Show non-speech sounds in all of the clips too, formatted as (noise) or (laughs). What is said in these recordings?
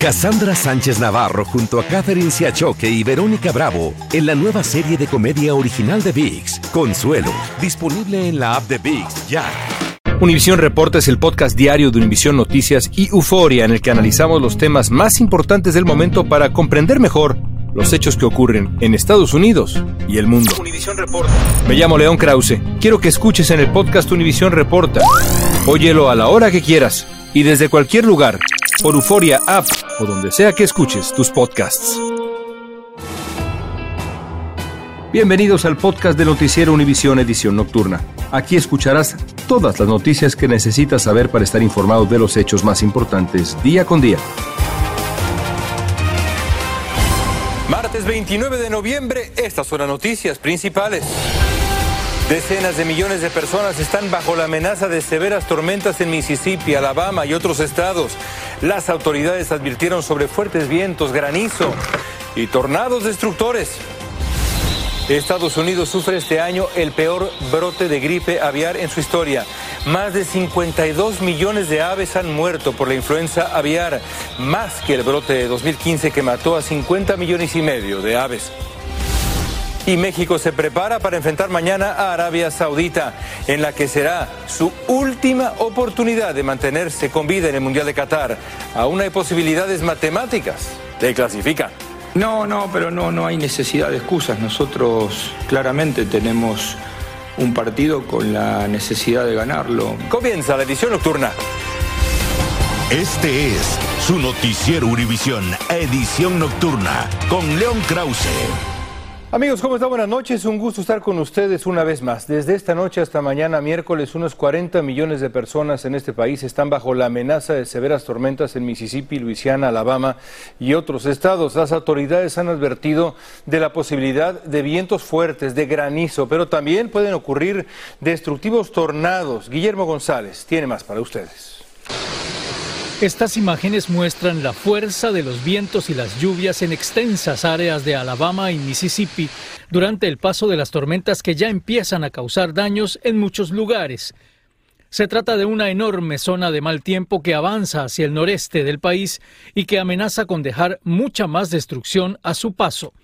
Cassandra Sánchez Navarro junto a Catherine Siachoque y Verónica Bravo en la nueva serie de comedia original de VIX, Consuelo, disponible en la app de VIX ya. Univisión Reporta es el podcast diario de Univisión Noticias y Euforia en el que analizamos los temas más importantes del momento para comprender mejor los hechos que ocurren en Estados Unidos y el mundo. Reporta. Me llamo León Krause. Quiero que escuches en el podcast Univisión Reporta. Óyelo a la hora que quieras y desde cualquier lugar por Euforia App o donde sea que escuches tus podcasts. Bienvenidos al podcast de Noticiero Univisión Edición Nocturna. Aquí escucharás todas las noticias que necesitas saber para estar informado de los hechos más importantes día con día. Martes 29 de noviembre, estas son las noticias principales. Decenas de millones de personas están bajo la amenaza de severas tormentas en Mississippi, Alabama y otros estados. Las autoridades advirtieron sobre fuertes vientos, granizo y tornados destructores. Estados Unidos sufre este año el peor brote de gripe aviar en su historia. Más de 52 millones de aves han muerto por la influenza aviar, más que el brote de 2015 que mató a 50 millones y medio de aves. Y México se prepara para enfrentar mañana a Arabia Saudita, en la que será su última oportunidad de mantenerse con vida en el Mundial de Qatar. Aún hay posibilidades matemáticas de clasificar. No, no, pero no, no hay necesidad de excusas. Nosotros claramente tenemos un partido con la necesidad de ganarlo. Comienza la edición nocturna. Este es su noticiero Univisión, edición nocturna, con León Krause. Amigos, ¿cómo están? Buenas noches. Un gusto estar con ustedes una vez más. Desde esta noche hasta mañana miércoles, unos 40 millones de personas en este país están bajo la amenaza de severas tormentas en Mississippi, Luisiana, Alabama y otros estados. Las autoridades han advertido de la posibilidad de vientos fuertes, de granizo, pero también pueden ocurrir destructivos tornados. Guillermo González tiene más para ustedes. Estas imágenes muestran la fuerza de los vientos y las lluvias en extensas áreas de Alabama y Mississippi durante el paso de las tormentas que ya empiezan a causar daños en muchos lugares. Se trata de una enorme zona de mal tiempo que avanza hacia el noreste del país y que amenaza con dejar mucha más destrucción a su paso.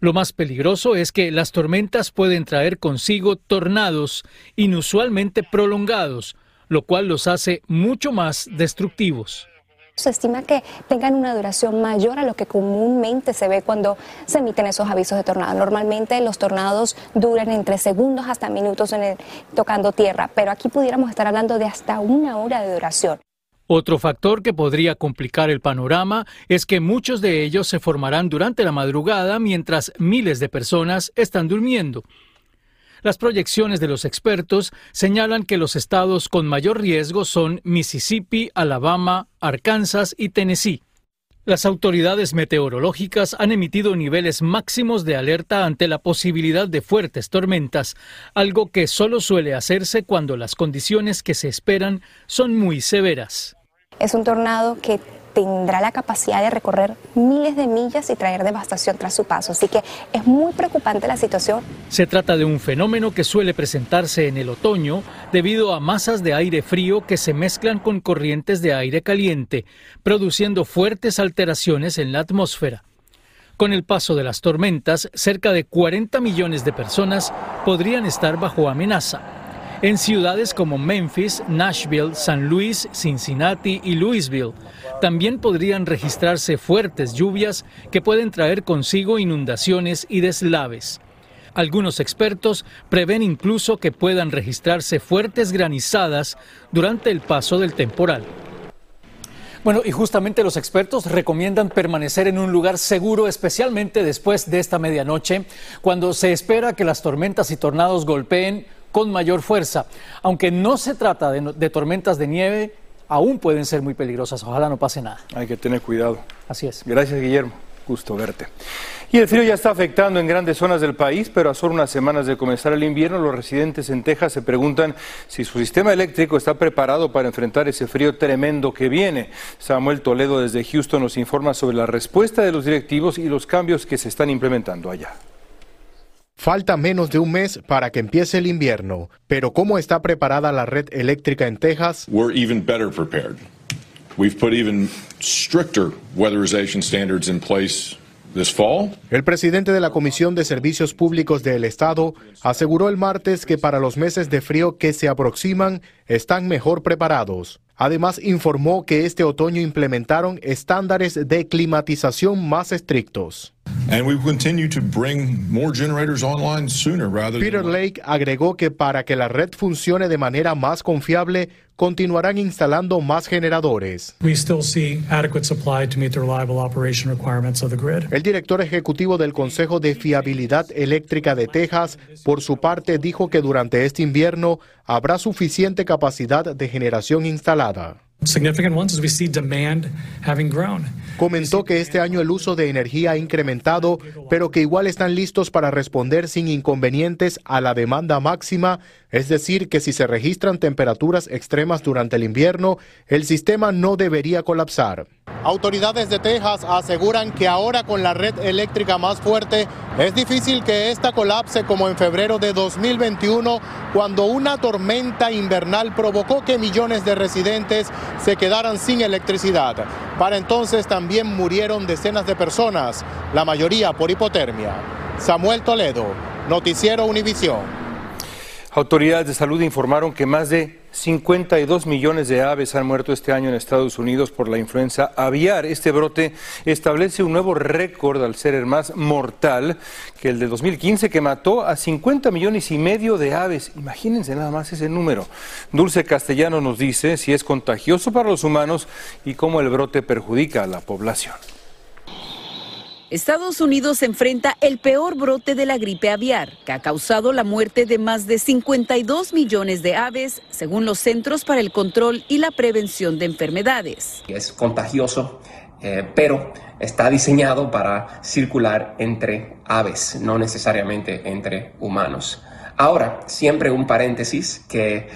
Lo más peligroso es que las tormentas pueden traer consigo tornados inusualmente prolongados, lo cual los hace mucho más destructivos. Se estima que tengan una duración mayor a lo que comúnmente se ve cuando se emiten esos avisos de tornado. Normalmente los tornados duran entre segundos hasta minutos en tocando tierra, pero aquí pudiéramos estar hablando de hasta una hora de duración. Otro factor que podría complicar el panorama es que muchos de ellos se formarán durante la madrugada mientras miles de personas están durmiendo. Las proyecciones de los expertos señalan que los estados con mayor riesgo son Mississippi, Alabama, Arkansas y Tennessee. Las autoridades meteorológicas han emitido niveles máximos de alerta ante la posibilidad de fuertes tormentas, algo que solo suele hacerse cuando las condiciones que se esperan son muy severas. Es un tornado que tendrá la capacidad de recorrer miles de millas y traer devastación tras su paso. Así que es muy preocupante la situación. Se trata de un fenómeno que suele presentarse en el otoño debido a masas de aire frío que se mezclan con corrientes de aire caliente, produciendo fuertes alteraciones en la atmósfera. Con el paso de las tormentas, cerca de 40 millones de personas podrían estar bajo amenaza en ciudades como Memphis, Nashville, San Luis, Cincinnati y Louisville. También podrían registrarse fuertes lluvias que pueden traer consigo inundaciones y deslaves. Algunos expertos prevén incluso que puedan registrarse fuertes granizadas durante el paso del temporal. Bueno, y justamente los expertos recomiendan permanecer en un lugar seguro, especialmente después de esta medianoche, cuando se espera que las tormentas y tornados golpeen con mayor fuerza. Aunque no se trata de, tormentas de nieve, aún pueden ser muy peligrosas. Ojalá no pase nada. Hay que tener cuidado. Así es. Gracias, Guillermo. Gusto verte. Y el frío ya está afectando en grandes zonas del país, pero a solo unas semanas de comenzar el invierno, los residentes en Texas se preguntan si su sistema eléctrico está preparado para enfrentar ese frío tremendo que viene. Samuel Toledo desde Houston nos informa sobre la respuesta de los directivos y los cambios que se están implementando allá. Falta menos de un mes para que empiece el invierno, pero ¿cómo está preparada la red eléctrica en Texas? We've put even stricter weatherization standards in place this fall. El presidente de la Comisión de Servicios Públicos del Estado aseguró el martes que para los meses de frío que se aproximan están mejor preparados. Además, informó que este otoño implementaron estándares de climatización más estrictos. Peter Lake agregó que para que la red funcione de manera más confiable, continuarán instalando más generadores. El director ejecutivo del Consejo de Fiabilidad Eléctrica de Texas, por su parte, dijo que durante este invierno habrá suficiente capacidad de generación instalada. Comentó que este año el uso de energía ha incrementado, pero que igual están listos para responder sin inconvenientes a la demanda máxima, es decir, que si se registran temperaturas extremas durante el invierno, el sistema no debería colapsar. Autoridades de Texas aseguran que ahora con la red eléctrica más fuerte es difícil que esta colapse como en febrero de 2021 cuando una tormenta invernal provocó que millones de residentes se quedaran sin electricidad. Para entonces también murieron decenas de personas, la mayoría por hipotermia. Samuel Toledo, Noticiero Univisión. Autoridades de salud informaron que más de 52 millones de aves han muerto este año en Estados Unidos por la influenza aviar. Este brote establece un nuevo récord al ser el más mortal que el de 2015 que mató a 50 millones y medio de aves. Imagínense nada más ese número. Dulce Castellano nos dice si es contagioso para los humanos y cómo el brote perjudica a la población. Estados Unidos enfrenta el peor brote de la gripe aviar, que ha causado la muerte de más de 52 millones de aves, según los Centros para el Control y la Prevención de Enfermedades. Es contagioso, eh, pero está diseñado para circular entre aves, no necesariamente entre humanos. Ahora, siempre un paréntesis que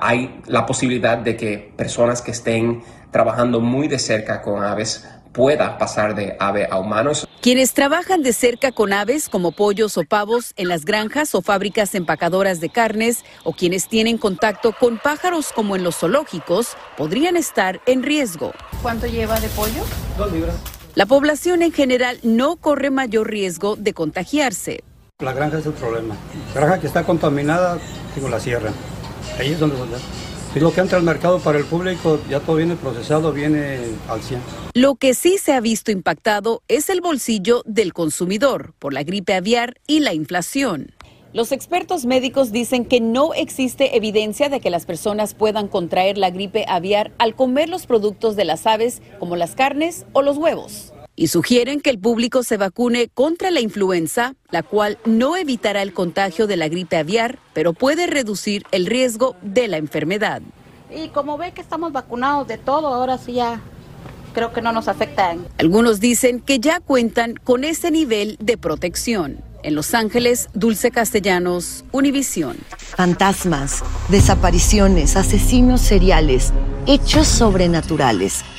hay la posibilidad de que personas que estén trabajando muy de cerca con aves pueda pasar de ave a humanos. Quienes trabajan de cerca con aves como pollos o pavos en las granjas o fábricas empacadoras de carnes o quienes tienen contacto con pájaros como en los zoológicos podrían estar en riesgo. ¿Cuánto lleva de pollo? Dos libras. La población en general no corre mayor riesgo de contagiarse. La granja es el problema. La granja que está contaminada, digo, la sierra. Ahí es donde y lo que entra al mercado para el público, ya todo viene procesado, viene al 100. Lo que sí se ha visto impactado es el bolsillo del consumidor por la gripe aviar y la inflación. Los expertos médicos dicen que no existe evidencia de que las personas puedan contraer la gripe aviar al comer los productos de las aves como las carnes o los huevos. Y sugieren que el público se vacune contra la influenza, la cual no evitará el contagio de la gripe aviar, pero puede reducir el riesgo de la enfermedad. Y como ve que estamos vacunados de todo, ahora sí ya creo que no nos afectan. Algunos dicen que ya cuentan con ese nivel de protección. En Los Ángeles, Dulce Castellanos, Univisión. Fantasmas, desapariciones, asesinos seriales, hechos sobrenaturales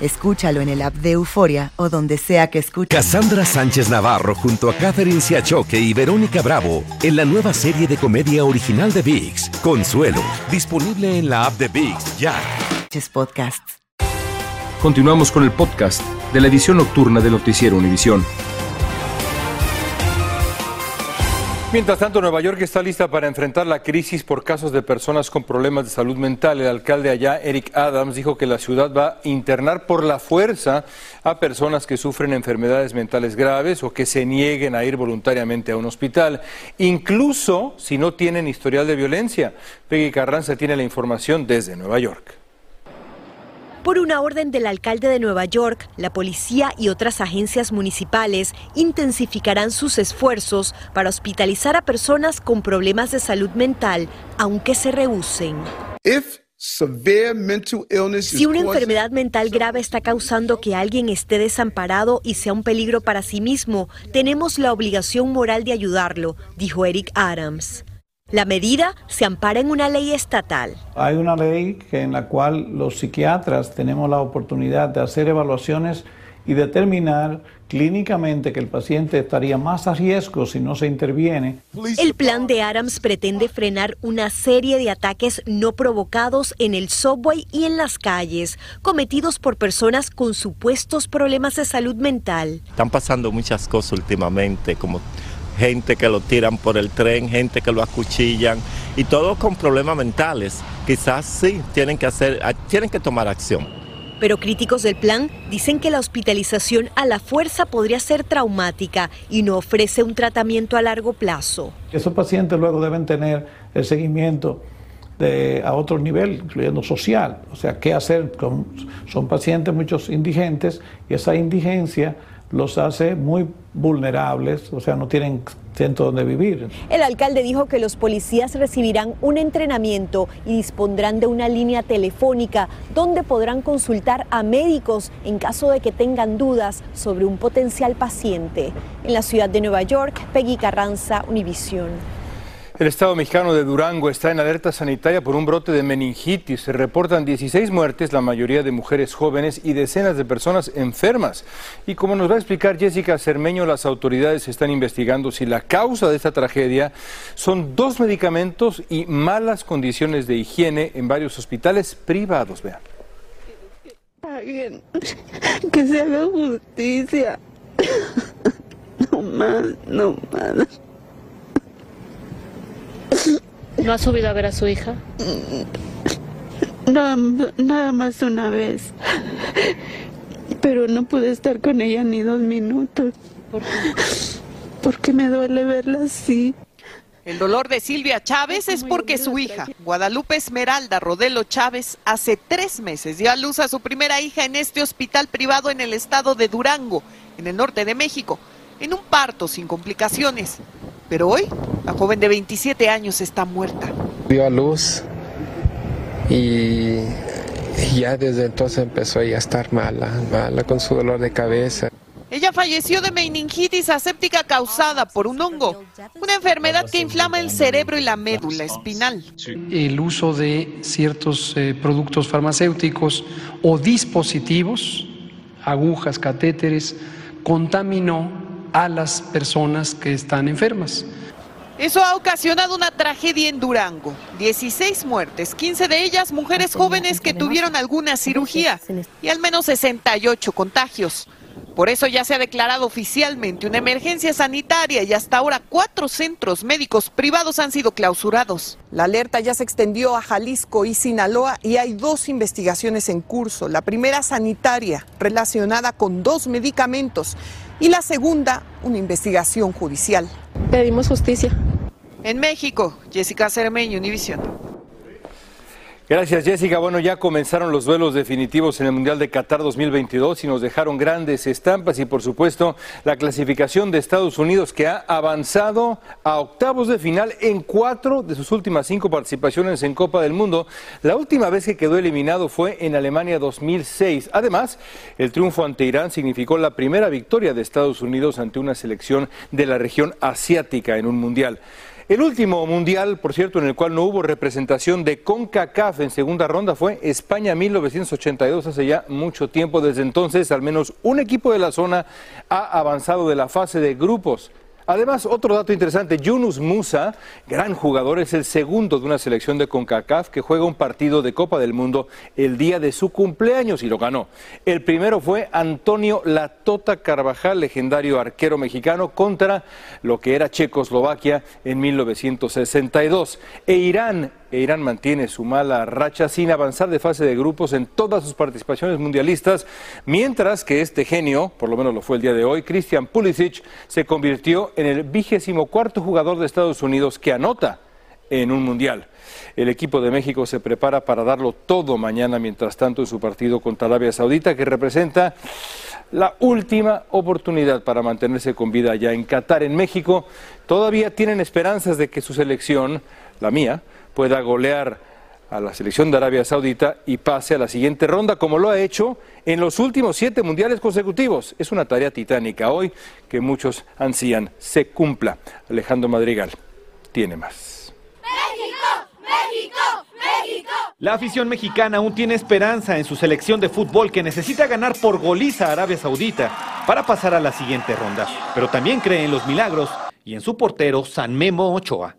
Escúchalo en el app de Euforia o donde sea que escuches. Cassandra Sánchez Navarro junto a Catherine Siachoque y Verónica Bravo en la nueva serie de comedia original de Vix, Consuelo, disponible en la app de Vix ya. Podcasts. Continuamos con el podcast de la edición nocturna de Noticiero Univisión. Mientras tanto, Nueva York está lista para enfrentar la crisis por casos de personas con problemas de salud mental. El alcalde allá, Eric Adams, dijo que la ciudad va a internar por la fuerza a personas que sufren enfermedades mentales graves o que se nieguen a ir voluntariamente a un hospital, incluso si no tienen historial de violencia. Peggy Carranza tiene la información desde Nueva York. Por una orden del alcalde de Nueva York, la policía y otras agencias municipales intensificarán sus esfuerzos para hospitalizar a personas con problemas de salud mental, aunque se rehúsen. Si una enfermedad mental grave está causando que alguien esté desamparado y sea un peligro para sí mismo, tenemos la obligación moral de ayudarlo, dijo Eric Adams. La medida se ampara en una ley estatal. Hay una ley en la cual los psiquiatras tenemos la oportunidad de hacer evaluaciones y determinar clínicamente que el paciente estaría más a riesgo si no se interviene. El plan de Adams pretende frenar una serie de ataques no provocados en el subway y en las calles, cometidos por personas con supuestos problemas de salud mental. Están pasando muchas cosas últimamente, como gente que lo tiran por el tren, gente que lo acuchillan y todos con problemas mentales. Quizás sí tienen que hacer, tienen que tomar acción. Pero críticos del plan dicen que la hospitalización a la fuerza podría ser traumática y no ofrece un tratamiento a largo plazo. Esos pacientes luego deben tener el seguimiento de, a otro nivel, incluyendo social. O sea, ¿qué hacer? Con, son pacientes muchos indigentes y esa indigencia los hace muy vulnerables, o sea, no tienen centro donde vivir. El alcalde dijo que los policías recibirán un entrenamiento y dispondrán de una línea telefónica donde podrán consultar a médicos en caso de que tengan dudas sobre un potencial paciente. En la ciudad de Nueva York, Peggy Carranza, Univisión. El Estado mexicano de Durango está en alerta sanitaria por un brote de meningitis. Se reportan 16 muertes, la mayoría de mujeres jóvenes y decenas de personas enfermas. Y como nos va a explicar Jessica Cermeño, las autoridades están investigando si la causa de esta tragedia son dos medicamentos y malas condiciones de higiene en varios hospitales privados. Vean. Que se haga justicia. (laughs) No más, no más. ¿No ha subido a ver a su hija? No, nada más una vez. Pero no pude estar con ella ni dos minutos. ¿Por qué? Porque me duele verla así. El dolor de Silvia Chávez es porque su hija, Guadalupe Esmeralda Rodelo Chávez, hace tres meses dio a luz a su primera hija en este hospital privado en el estado de Durango, en el norte de México, en un parto sin complicaciones. Pero hoy, la joven de 27 años está muerta. Dio a luz y ya desde entonces empezó a estar mala, mala con su dolor de cabeza. Ella falleció de meningitis aséptica causada por un hongo, una enfermedad que inflama el cerebro y la médula espinal. El uso de ciertos eh, productos farmacéuticos o dispositivos, agujas, catéteres, contaminó a las personas que están enfermas. Eso ha ocasionado una tragedia en Durango. 16 muertes, 15 de ellas mujeres jóvenes que tuvieron alguna cirugía y al menos 68 contagios. Por eso ya se ha declarado oficialmente una emergencia sanitaria y hasta ahora cuatro centros médicos privados han sido clausurados. La alerta ya se extendió a Jalisco y Sinaloa y hay dos investigaciones en curso. La primera sanitaria relacionada con dos medicamentos y la segunda una investigación judicial. Pedimos justicia. En México, Jessica Cermeño, Univisión. Gracias Jessica. Bueno, ya comenzaron los duelos definitivos en el Mundial de Qatar 2022 y nos dejaron grandes estampas y por supuesto la clasificación de Estados Unidos que ha avanzado a octavos de final en cuatro de sus últimas cinco participaciones en Copa del Mundo. La última vez que quedó eliminado fue en Alemania 2006. Además, el triunfo ante Irán significó la primera victoria de Estados Unidos ante una selección de la región asiática en un Mundial. El último mundial, por cierto, en el cual no hubo representación de CONCACAF en segunda ronda fue España 1982, hace ya mucho tiempo. Desde entonces, al menos un equipo de la zona ha avanzado de la fase de grupos. Además, otro dato interesante, Yunus Musa, gran jugador, es el segundo de una selección de CONCACAF que juega un partido de Copa del Mundo el día de su cumpleaños y lo ganó. El primero fue Antonio Latota Carvajal, legendario arquero mexicano, contra lo que era Checoslovaquia en 1962. E Irán e Irán mantiene su mala racha sin avanzar de fase de grupos en todas sus participaciones mundialistas, mientras que este genio, por lo menos lo fue el día de hoy, Christian Pulisic, se convirtió en el vigésimo cuarto jugador de Estados Unidos que anota en un mundial. El equipo de México se prepara para darlo todo mañana, mientras tanto, en su partido contra Arabia Saudita, que representa la última oportunidad para mantenerse con vida allá en Qatar. En México todavía tienen esperanzas de que su selección, la mía, pueda golear a la selección de Arabia Saudita y pase a la siguiente ronda, como lo ha hecho en los últimos siete mundiales consecutivos. Es una tarea titánica hoy que muchos ansían se cumpla. Alejandro Madrigal tiene más. La afición mexicana aún tiene esperanza en su selección de fútbol que necesita ganar por goliza a Arabia Saudita para pasar a la siguiente ronda. Pero también cree en los milagros y en su portero San Memo Ochoa.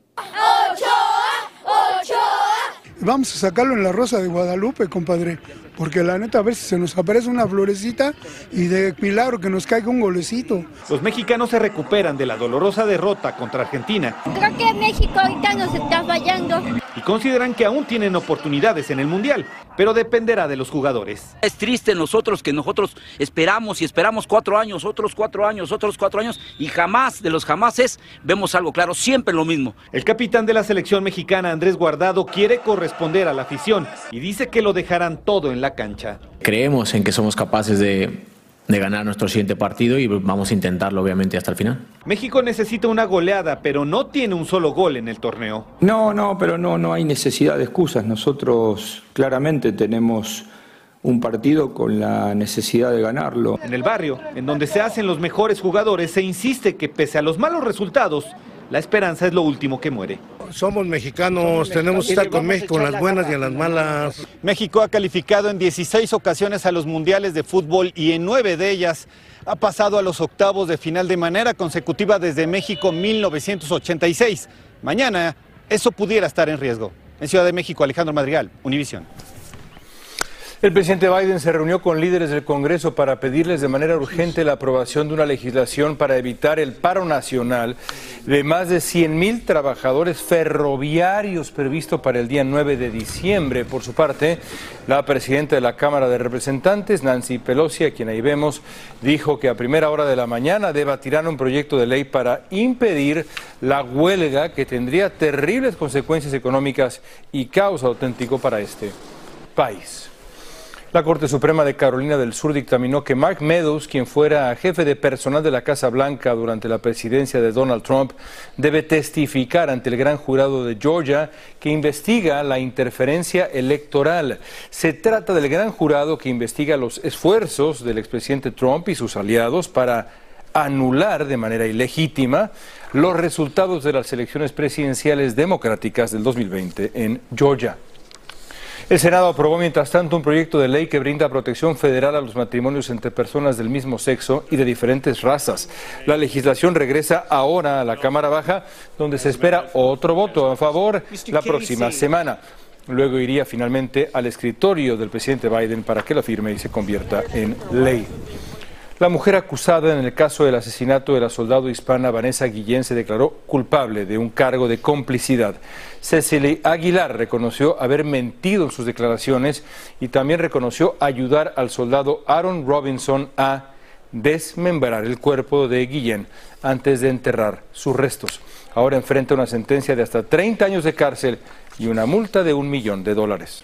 Vamos a sacarlo en la Rosa de Guadalupe, compadre, porque la neta a ver si se nos aparece una florecita y de milagro que nos caiga un golecito. Los mexicanos se recuperan de la dolorosa derrota contra Argentina. Creo que México ahorita nos está fallando. Y consideran que aún tienen oportunidades en el Mundial, pero dependerá de los jugadores. Es triste nosotros que nosotros esperamos y esperamos cuatro años, otros cuatro años, otros cuatro años y jamás de los jamases vemos algo claro, siempre lo mismo. El capitán de la selección mexicana, Andrés Guardado, quiere corresponder a la afición y dice que lo dejarán todo en la cancha. Creemos en que somos capaces de, de ganar nuestro siguiente partido y vamos a intentarlo obviamente hasta el final. México necesita una goleada, pero no tiene un solo gol en el torneo. No, no, pero no, no hay necesidad de excusas. Nosotros claramente tenemos un partido con la necesidad de ganarlo. En el barrio, en donde se hacen los mejores jugadores, se insiste que pese a los malos resultados, la esperanza es lo último que muere. Somos mexicanos, tenemos que estar con México en las buenas y en las malas. México ha calificado en 16 ocasiones a los mundiales de fútbol y en nueve de ellas ha pasado a los octavos de final de manera consecutiva desde México 1986. Mañana eso pudiera estar en riesgo. En Ciudad de México, Alejandro Madrigal, Univisión. El presidente Biden se reunió con líderes del Congreso para pedirles de manera urgente la aprobación de una legislación para evitar el paro nacional de más de 100 mil trabajadores ferroviarios previsto para el día 9 de diciembre. Por su parte, la presidenta de la Cámara de Representantes, Nancy Pelosi, a quien ahí vemos, dijo que a primera hora de la mañana debatirán un proyecto de ley para impedir la huelga que tendría terribles consecuencias económicas y caos auténtico para este país. La Corte Suprema de Carolina del Sur dictaminó que Mark Meadows, quien fuera jefe de personal de la Casa Blanca durante la presidencia de Donald Trump, debe testificar ante el gran jurado de Georgia que investiga la interferencia electoral. Se trata del gran jurado que investiga los esfuerzos del expresidente Trump y sus aliados para anular de manera ilegítima los resultados de las elecciones presidenciales democráticas del 2020 en Georgia. El Senado aprobó mientras tanto un proyecto de ley que brinda protección federal a los matrimonios entre personas del mismo sexo y de diferentes razas. La legislación regresa ahora a la Cámara Baja, donde se espera otro voto a favor la próxima semana. Luego iría finalmente al escritorio del presidente Biden para que lo firme y se convierta en ley. La mujer acusada en el caso del asesinato de la soldado hispana Vanessa Guillén se declaró culpable de un cargo de complicidad. Cecily Aguilar reconoció haber mentido en sus declaraciones y también reconoció ayudar al soldado Aaron Robinson a desmembrar el cuerpo de Guillén antes de enterrar sus restos. Ahora enfrenta una sentencia de hasta 30 años de cárcel y una multa de un millón de dólares.